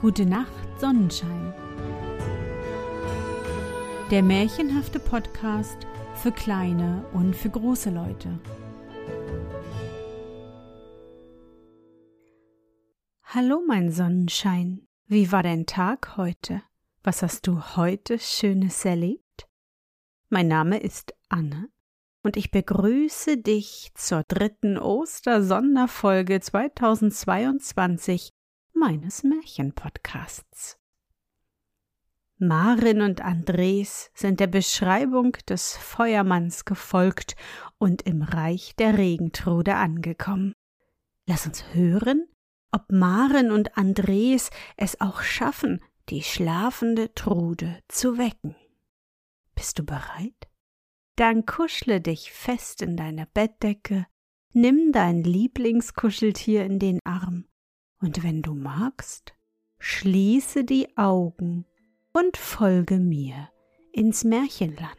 Gute Nacht, Sonnenschein. Der märchenhafte Podcast für kleine und für große Leute. Hallo, mein Sonnenschein. Wie war dein Tag heute? Was hast du heute Schönes erlebt? Mein Name ist Anne und ich begrüße dich zur dritten Ostersonderfolge 2022 meines Märchenpodcasts. Marin und Andres sind der Beschreibung des Feuermanns gefolgt und im Reich der Regentrude angekommen. Lass uns hören, ob Marin und Andres es auch schaffen, die schlafende Trude zu wecken. Bist du bereit? Dann kuschle dich fest in deiner Bettdecke, nimm dein Lieblingskuscheltier in den Arm und wenn du magst, schließe die Augen und folge mir ins Märchenland.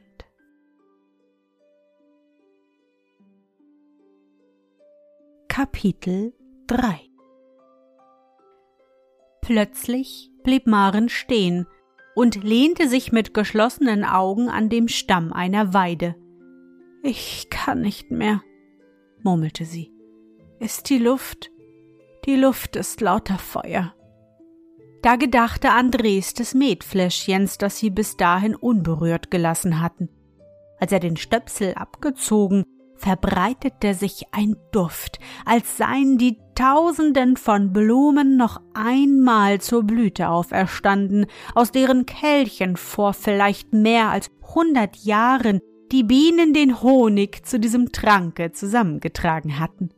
Kapitel 3 Plötzlich blieb Maren stehen und lehnte sich mit geschlossenen Augen an dem Stamm einer Weide. Ich kann nicht mehr, murmelte sie. Ist die Luft die Luft ist lauter Feuer. Da gedachte Andres des Metfläschchens, das sie bis dahin unberührt gelassen hatten. Als er den Stöpsel abgezogen, verbreitete sich ein Duft, als seien die Tausenden von Blumen noch einmal zur Blüte auferstanden, aus deren Kelchen vor vielleicht mehr als hundert Jahren die Bienen den Honig zu diesem Tranke zusammengetragen hatten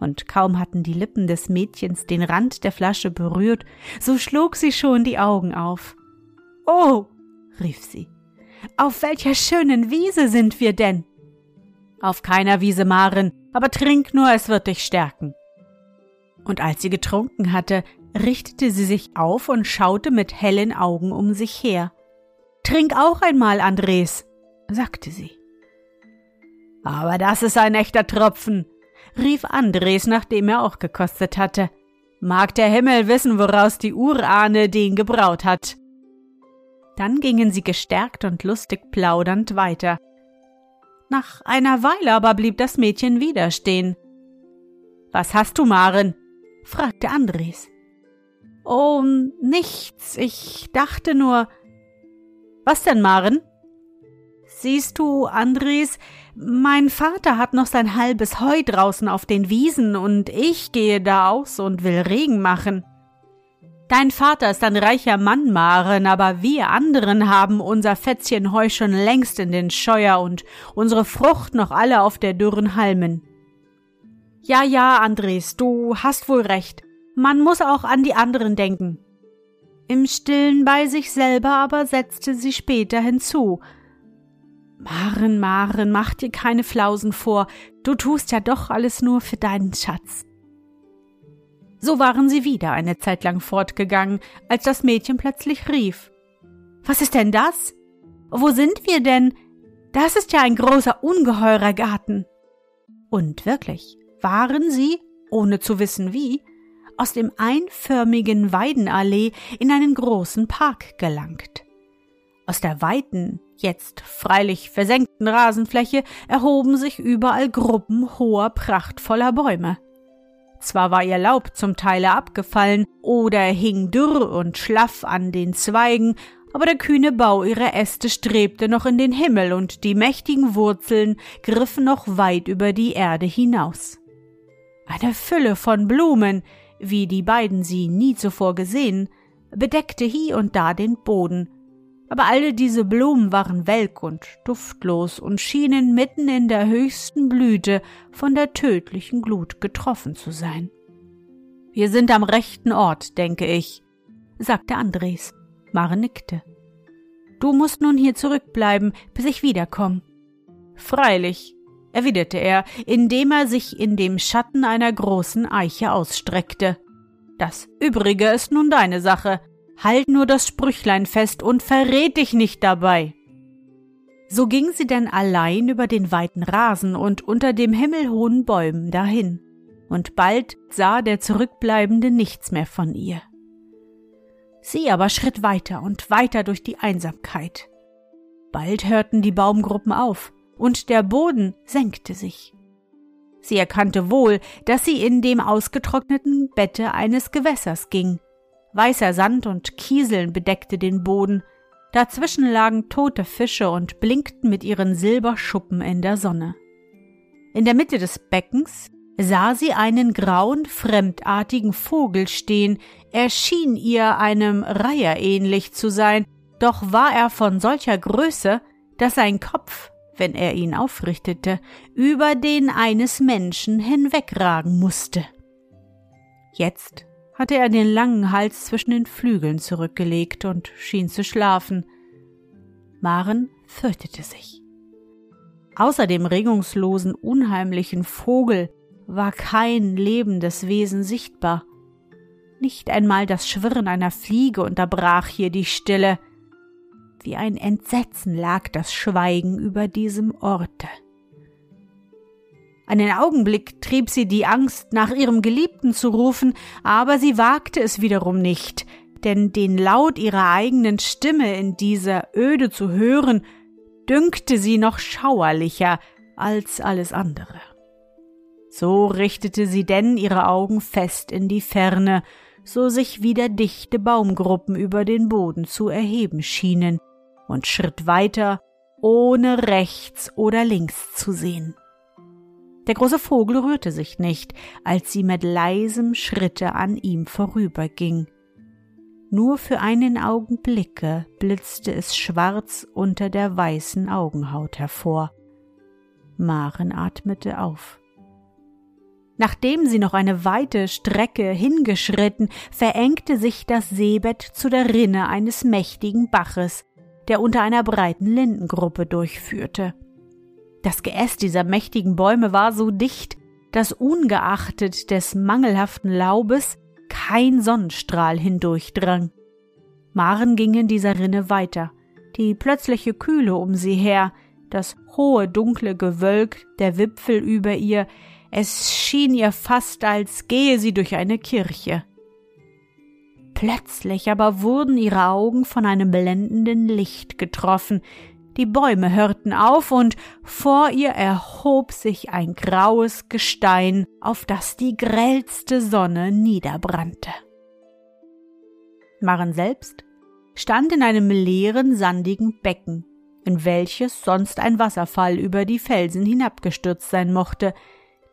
und kaum hatten die Lippen des Mädchens den Rand der Flasche berührt, so schlug sie schon die Augen auf. Oh, rief sie, auf welcher schönen Wiese sind wir denn? Auf keiner Wiese, Maren, aber trink nur, es wird dich stärken. Und als sie getrunken hatte, richtete sie sich auf und schaute mit hellen Augen um sich her. Trink auch einmal, Andres, sagte sie. Aber das ist ein echter Tropfen, rief Andres, nachdem er auch gekostet hatte. Mag der Himmel wissen, woraus die Urahne den gebraut hat. Dann gingen sie gestärkt und lustig plaudernd weiter. Nach einer Weile aber blieb das Mädchen wieder stehen. Was hast du, Maren? fragte Andres. Oh, nichts. Ich dachte nur. Was denn, Maren? Siehst du, Andres, mein Vater hat noch sein halbes Heu draußen auf den Wiesen und ich gehe da aus und will Regen machen. Dein Vater ist ein reicher Mann, Maren, aber wir anderen haben unser Fätzchen Heu schon längst in den Scheuer und unsere Frucht noch alle auf der dürren Halmen. Ja, ja, Andres, du hast wohl recht. Man muss auch an die anderen denken. Im Stillen bei sich selber aber setzte sie später hinzu, Maren, Maren, mach dir keine Flausen vor, du tust ja doch alles nur für deinen Schatz. So waren sie wieder eine Zeit lang fortgegangen, als das Mädchen plötzlich rief. Was ist denn das? Wo sind wir denn? Das ist ja ein großer, ungeheurer Garten. Und wirklich waren sie, ohne zu wissen wie, aus dem einförmigen Weidenallee in einen großen Park gelangt. Aus der weiten, jetzt freilich versenkten Rasenfläche erhoben sich überall Gruppen hoher, prachtvoller Bäume. Zwar war ihr Laub zum Teile abgefallen oder hing dürr und schlaff an den Zweigen, aber der kühne Bau ihrer Äste strebte noch in den Himmel und die mächtigen Wurzeln griffen noch weit über die Erde hinaus. Eine Fülle von Blumen, wie die beiden sie nie zuvor gesehen, bedeckte hie und da den Boden, aber alle diese Blumen waren welk und duftlos und schienen mitten in der höchsten Blüte von der tödlichen Glut getroffen zu sein. Wir sind am rechten Ort, denke ich, sagte Andres. Mare nickte. Du musst nun hier zurückbleiben, bis ich wiederkomme. Freilich, erwiderte er, indem er sich in dem Schatten einer großen Eiche ausstreckte. Das übrige ist nun deine Sache. Halt nur das Sprüchlein fest und verrät dich nicht dabei. So ging sie denn allein über den weiten Rasen und unter dem himmelhohen Bäumen dahin, und bald sah der Zurückbleibende nichts mehr von ihr. Sie aber schritt weiter und weiter durch die Einsamkeit. Bald hörten die Baumgruppen auf, und der Boden senkte sich. Sie erkannte wohl, dass sie in dem ausgetrockneten Bette eines Gewässers ging. Weißer Sand und Kieseln bedeckte den Boden, dazwischen lagen tote Fische und blinkten mit ihren Silberschuppen in der Sonne. In der Mitte des Beckens sah sie einen grauen, fremdartigen Vogel stehen, er schien ihr einem Reiher ähnlich zu sein, doch war er von solcher Größe, dass sein Kopf, wenn er ihn aufrichtete, über den eines Menschen hinwegragen musste. Jetzt hatte er den langen Hals zwischen den Flügeln zurückgelegt und schien zu schlafen. Maren fürchtete sich. Außer dem regungslosen, unheimlichen Vogel war kein lebendes Wesen sichtbar. Nicht einmal das Schwirren einer Fliege unterbrach hier die Stille. Wie ein Entsetzen lag das Schweigen über diesem Orte. Einen Augenblick trieb sie die Angst, nach ihrem Geliebten zu rufen, aber sie wagte es wiederum nicht, denn den Laut ihrer eigenen Stimme in dieser Öde zu hören, dünkte sie noch schauerlicher als alles andere. So richtete sie denn ihre Augen fest in die Ferne, so sich wieder dichte Baumgruppen über den Boden zu erheben schienen, und schritt weiter, ohne rechts oder links zu sehen. Der große Vogel rührte sich nicht, als sie mit leisem Schritte an ihm vorüberging. Nur für einen Augenblicke blitzte es schwarz unter der weißen Augenhaut hervor. Maren atmete auf. Nachdem sie noch eine weite Strecke hingeschritten, verengte sich das Seebett zu der Rinne eines mächtigen Baches, der unter einer breiten Lindengruppe durchführte. Das Geäst dieser mächtigen Bäume war so dicht, dass ungeachtet des mangelhaften Laubes kein Sonnenstrahl hindurchdrang. Maren ging in dieser Rinne weiter. Die plötzliche Kühle um sie her, das hohe dunkle Gewölk der Wipfel über ihr, es schien ihr fast, als gehe sie durch eine Kirche. Plötzlich aber wurden ihre Augen von einem blendenden Licht getroffen, die Bäume hörten auf und vor ihr erhob sich ein graues Gestein, auf das die grellste Sonne niederbrannte. Maren selbst stand in einem leeren, sandigen Becken, in welches sonst ein Wasserfall über die Felsen hinabgestürzt sein mochte,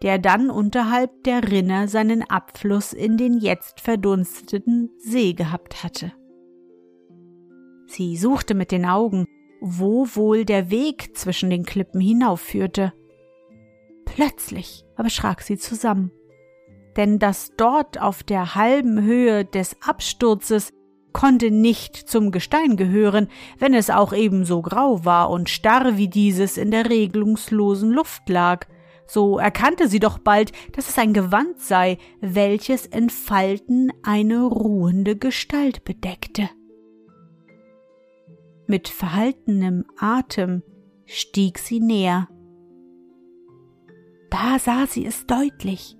der dann unterhalb der Rinne seinen Abfluss in den jetzt verdunsteten See gehabt hatte. Sie suchte mit den Augen, wo wohl der Weg zwischen den Klippen hinaufführte. Plötzlich aber schrak sie zusammen, denn das dort auf der halben Höhe des Absturzes konnte nicht zum Gestein gehören, wenn es auch ebenso grau war und starr wie dieses in der regelungslosen Luft lag. So erkannte sie doch bald, dass es ein Gewand sei, welches in Falten eine ruhende Gestalt bedeckte. Mit verhaltenem Atem stieg sie näher. Da sah sie es deutlich.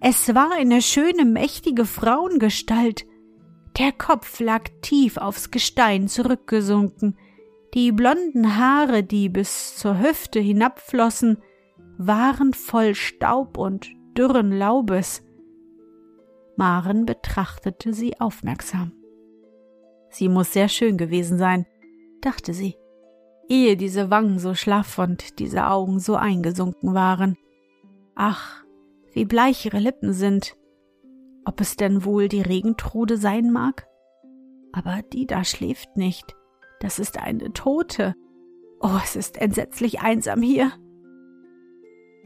Es war eine schöne, mächtige Frauengestalt. Der Kopf lag tief aufs Gestein zurückgesunken. Die blonden Haare, die bis zur Hüfte hinabflossen, waren voll Staub und dürren Laubes. Maren betrachtete sie aufmerksam. Sie muss sehr schön gewesen sein, dachte sie, ehe diese Wangen so schlaff und diese Augen so eingesunken waren. Ach, wie bleich ihre Lippen sind. Ob es denn wohl die Regentrude sein mag? Aber die da schläft nicht. Das ist eine Tote. Oh, es ist entsetzlich einsam hier.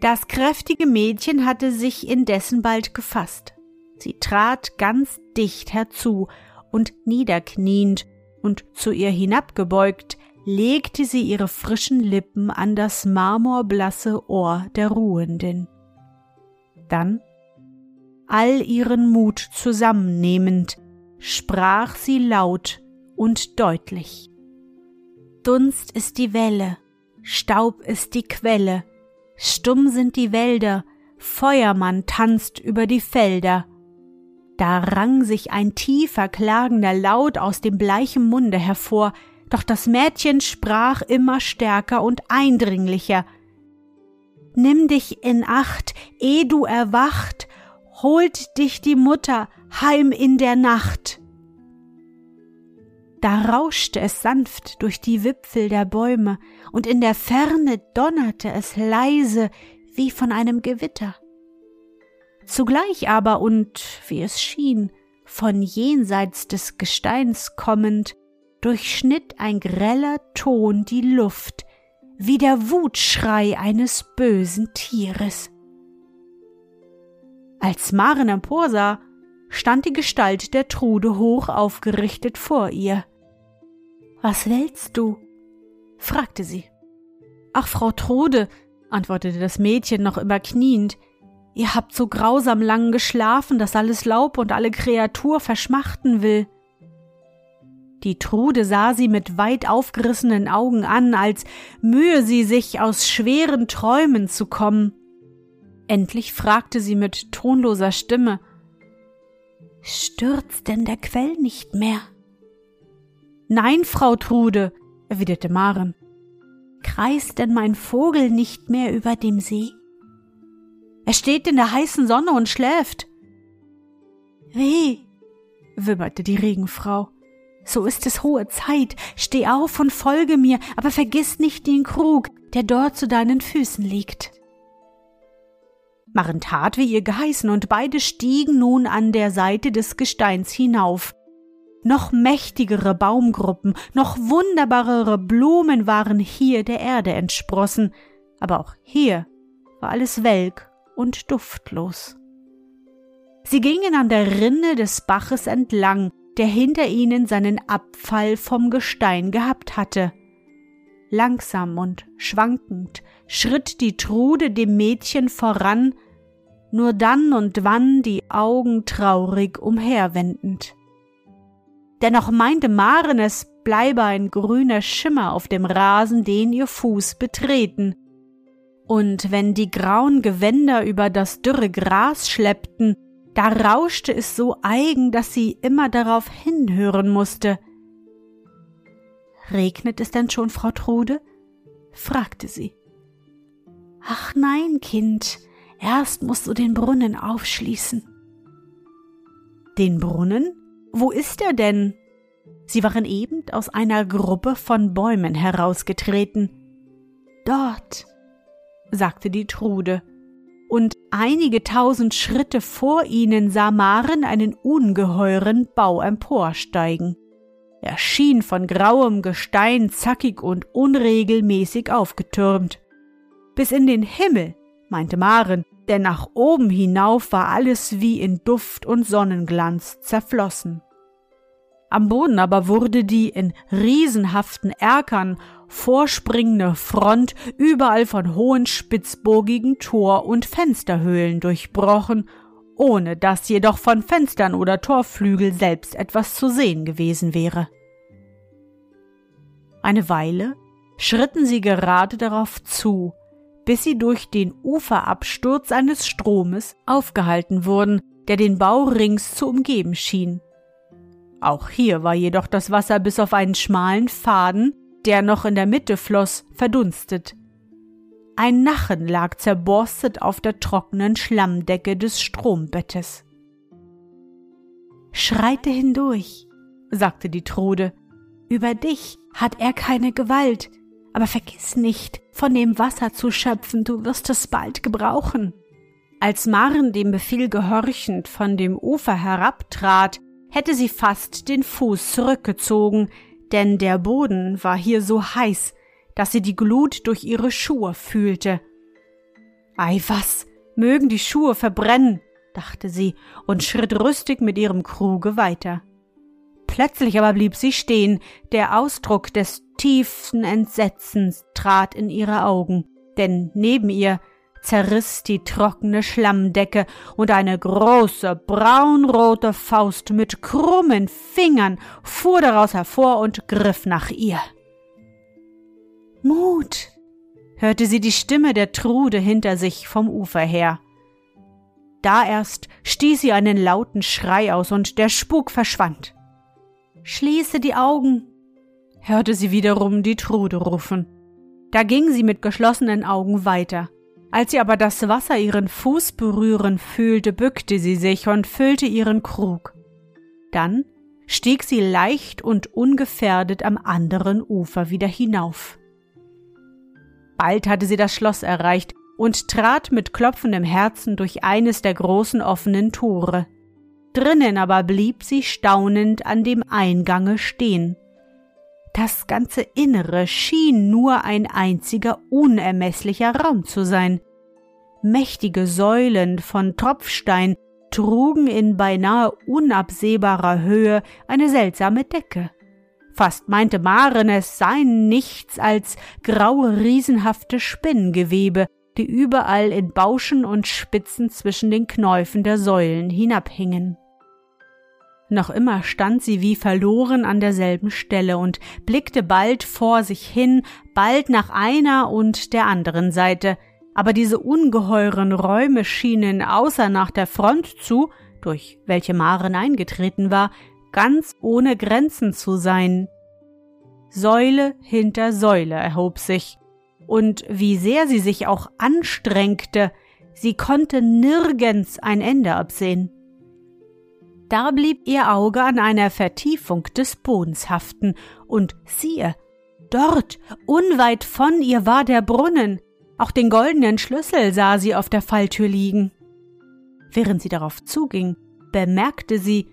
Das kräftige Mädchen hatte sich indessen bald gefasst. Sie trat ganz dicht herzu und niederkniend und zu ihr hinabgebeugt, legte sie ihre frischen Lippen an das marmorblasse Ohr der Ruhenden. Dann, all ihren Mut zusammennehmend, sprach sie laut und deutlich. Dunst ist die Welle, Staub ist die Quelle, stumm sind die Wälder, Feuermann tanzt über die Felder. Da rang sich ein tiefer, klagender Laut aus dem bleichen Munde hervor, doch das Mädchen sprach immer stärker und eindringlicher. Nimm dich in Acht, eh du erwacht, holt dich die Mutter heim in der Nacht. Da rauschte es sanft durch die Wipfel der Bäume, und in der Ferne donnerte es leise wie von einem Gewitter. Zugleich aber und, wie es schien, von jenseits des Gesteins kommend, durchschnitt ein greller Ton die Luft, wie der Wutschrei eines bösen Tieres. Als Maren emporsah, stand die Gestalt der Trude hoch aufgerichtet vor ihr. Was willst du? fragte sie. Ach, Frau Trude, antwortete das Mädchen noch immer kniend, Ihr habt so grausam lang geschlafen, dass alles Laub und alle Kreatur verschmachten will. Die Trude sah sie mit weit aufgerissenen Augen an, als mühe sie sich aus schweren Träumen zu kommen. Endlich fragte sie mit tonloser Stimme Stürzt denn der Quell nicht mehr? Nein, Frau Trude, erwiderte Maren. Kreist denn mein Vogel nicht mehr über dem See? Er steht in der heißen Sonne und schläft. Weh, wimmerte die Regenfrau. So ist es hohe Zeit. Steh auf und folge mir, aber vergiss nicht den Krug, der dort zu deinen Füßen liegt. Maren tat, wie ihr geheißen, und beide stiegen nun an der Seite des Gesteins hinauf. Noch mächtigere Baumgruppen, noch wunderbarere Blumen waren hier der Erde entsprossen, aber auch hier war alles welk und duftlos. Sie gingen an der Rinne des Baches entlang, der hinter ihnen seinen Abfall vom Gestein gehabt hatte. Langsam und schwankend schritt die Trude dem Mädchen voran, nur dann und wann die Augen traurig umherwendend. Dennoch meinte Maren, es bleibe ein grüner Schimmer auf dem Rasen, den ihr Fuß betreten, und wenn die grauen Gewänder über das dürre Gras schleppten, da rauschte es so eigen, dass sie immer darauf hinhören musste. Regnet es denn schon, Frau Trude? fragte sie. Ach nein, Kind, erst musst du den Brunnen aufschließen. Den Brunnen? Wo ist er denn? Sie waren eben aus einer Gruppe von Bäumen herausgetreten. Dort, sagte die Trude, und einige tausend Schritte vor ihnen sah Maren einen ungeheuren Bau emporsteigen. Er schien von grauem Gestein zackig und unregelmäßig aufgetürmt. Bis in den Himmel, meinte Maren, denn nach oben hinauf war alles wie in Duft und Sonnenglanz zerflossen. Am Boden aber wurde die in riesenhaften Erkern vorspringende Front überall von hohen spitzbogigen Tor- und Fensterhöhlen durchbrochen, ohne dass jedoch von Fenstern oder Torflügel selbst etwas zu sehen gewesen wäre. Eine Weile schritten sie gerade darauf zu, bis sie durch den Uferabsturz eines Stromes aufgehalten wurden, der den Bau rings zu umgeben schien. Auch hier war jedoch das Wasser bis auf einen schmalen Faden der noch in der Mitte floss, verdunstet. Ein Nachen lag zerborstet auf der trockenen Schlammdecke des Strombettes. Schreite hindurch, sagte die Trude. Über dich hat er keine Gewalt, aber vergiss nicht, von dem Wasser zu schöpfen, du wirst es bald gebrauchen. Als Maren dem Befehl gehorchend von dem Ufer herabtrat, hätte sie fast den Fuß zurückgezogen, denn der Boden war hier so heiß, dass sie die Glut durch ihre Schuhe fühlte. Ei was, mögen die Schuhe verbrennen, dachte sie und schritt rüstig mit ihrem Kruge weiter. Plötzlich aber blieb sie stehen, der Ausdruck des tiefsten Entsetzens trat in ihre Augen, denn neben ihr zerriss die trockene Schlammdecke und eine große braunrote Faust mit krummen Fingern fuhr daraus hervor und griff nach ihr. Mut, hörte sie die Stimme der Trude hinter sich vom Ufer her. Da erst stieß sie einen lauten Schrei aus und der Spuk verschwand. Schließe die Augen, hörte sie wiederum die Trude rufen. Da ging sie mit geschlossenen Augen weiter. Als sie aber das Wasser ihren Fuß berühren fühlte, bückte sie sich und füllte ihren Krug. Dann stieg sie leicht und ungefährdet am anderen Ufer wieder hinauf. Bald hatte sie das Schloss erreicht und trat mit klopfendem Herzen durch eines der großen offenen Tore. Drinnen aber blieb sie staunend an dem Eingange stehen. Das ganze Innere schien nur ein einziger unermeßlicher Raum zu sein. Mächtige Säulen von Tropfstein trugen in beinahe unabsehbarer Höhe eine seltsame Decke. Fast meinte Maren, es seien nichts als graue, riesenhafte Spinngewebe, die überall in Bauschen und Spitzen zwischen den Knäufen der Säulen hinabhingen. Noch immer stand sie wie verloren an derselben Stelle und blickte bald vor sich hin, bald nach einer und der anderen Seite, aber diese ungeheuren Räume schienen außer nach der Front zu, durch welche Maren eingetreten war, ganz ohne Grenzen zu sein. Säule hinter Säule erhob sich, und wie sehr sie sich auch anstrengte, sie konnte nirgends ein Ende absehen. Da blieb ihr Auge an einer Vertiefung des Bodens haften, und siehe, dort, unweit von ihr war der Brunnen, auch den goldenen Schlüssel sah sie auf der Falltür liegen. Während sie darauf zuging, bemerkte sie,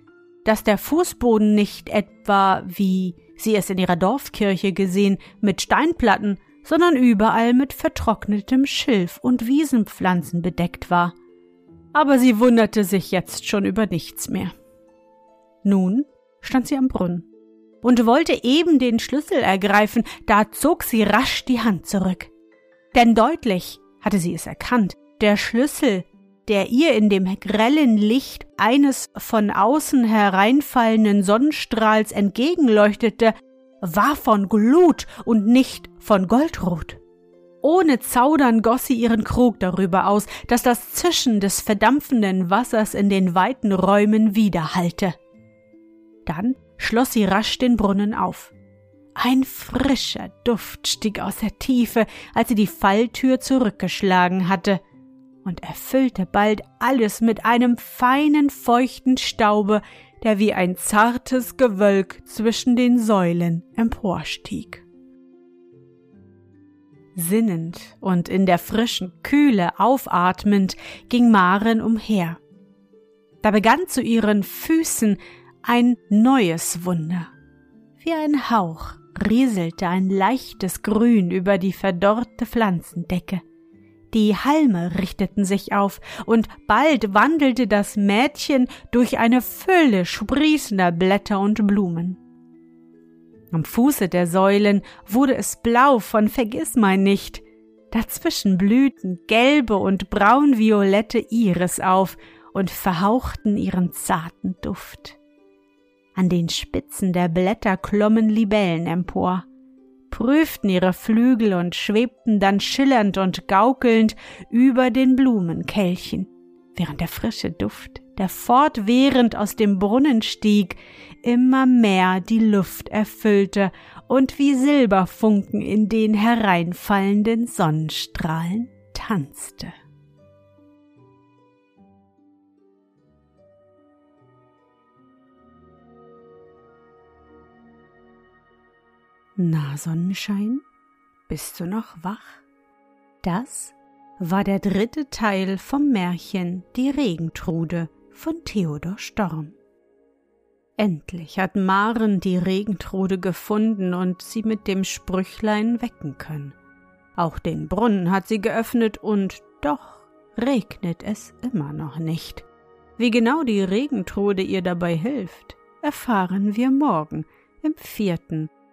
dass der Fußboden nicht etwa, wie sie es in ihrer Dorfkirche gesehen, mit Steinplatten, sondern überall mit vertrocknetem Schilf und Wiesenpflanzen bedeckt war. Aber sie wunderte sich jetzt schon über nichts mehr. Nun stand sie am Brunnen und wollte eben den Schlüssel ergreifen, da zog sie rasch die Hand zurück. Denn deutlich hatte sie es erkannt, der Schlüssel, der ihr in dem grellen Licht eines von außen hereinfallenden Sonnenstrahls entgegenleuchtete, war von Glut und nicht von Goldrot. Ohne Zaudern goss sie ihren Krug darüber aus, dass das Zischen des verdampfenden Wassers in den weiten Räumen widerhallte. Dann schloss sie rasch den Brunnen auf. Ein frischer Duft stieg aus der Tiefe, als sie die Falltür zurückgeschlagen hatte, und erfüllte bald alles mit einem feinen, feuchten Staube, der wie ein zartes Gewölk zwischen den Säulen emporstieg. Sinnend und in der frischen Kühle aufatmend ging Maren umher. Da begann zu ihren Füßen ein neues Wunder. Wie ein Hauch rieselte ein leichtes Grün über die verdorrte Pflanzendecke. Die Halme richteten sich auf, und bald wandelte das Mädchen durch eine Fülle sprießender Blätter und Blumen. Am Fuße der Säulen wurde es blau von Vergissmeinnicht, dazwischen blühten gelbe und braunviolette Iris auf und verhauchten ihren zarten Duft. An den Spitzen der Blätter klommen Libellen empor, prüften ihre Flügel und schwebten dann schillernd und gaukelnd über den Blumenkelchen, während der frische Duft, der fortwährend aus dem Brunnen stieg, immer mehr die Luft erfüllte und wie Silberfunken in den hereinfallenden Sonnenstrahlen tanzte. Na, Sonnenschein, bist du noch wach? Das war der dritte Teil vom Märchen Die Regentrude von Theodor Storm. Endlich hat Maren die Regentrude gefunden und sie mit dem Sprüchlein wecken können. Auch den Brunnen hat sie geöffnet und doch regnet es immer noch nicht. Wie genau die Regentrude ihr dabei hilft, erfahren wir morgen im vierten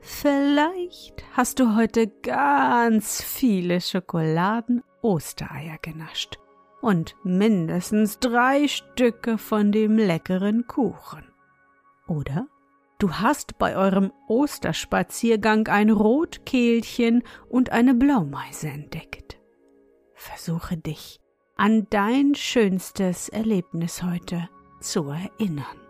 Vielleicht hast du heute ganz viele Schokoladen-Ostereier genascht und mindestens drei Stücke von dem leckeren Kuchen. Oder du hast bei eurem Osterspaziergang ein Rotkehlchen und eine Blaumeise entdeckt. Versuche dich an dein schönstes Erlebnis heute zu erinnern.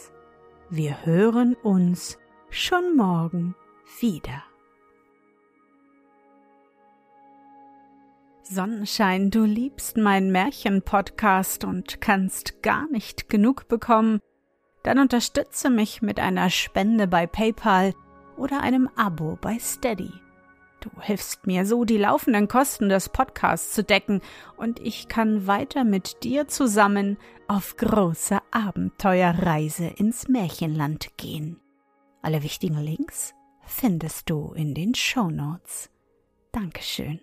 Wir hören uns schon morgen wieder. Sonnenschein, du liebst meinen Märchen-Podcast und kannst gar nicht genug bekommen, dann unterstütze mich mit einer Spende bei PayPal oder einem Abo bei Steady. Du hilfst mir so, die laufenden Kosten des Podcasts zu decken, und ich kann weiter mit dir zusammen auf große Abenteuerreise ins Märchenland gehen. Alle wichtigen Links findest du in den Show Notes. Dankeschön.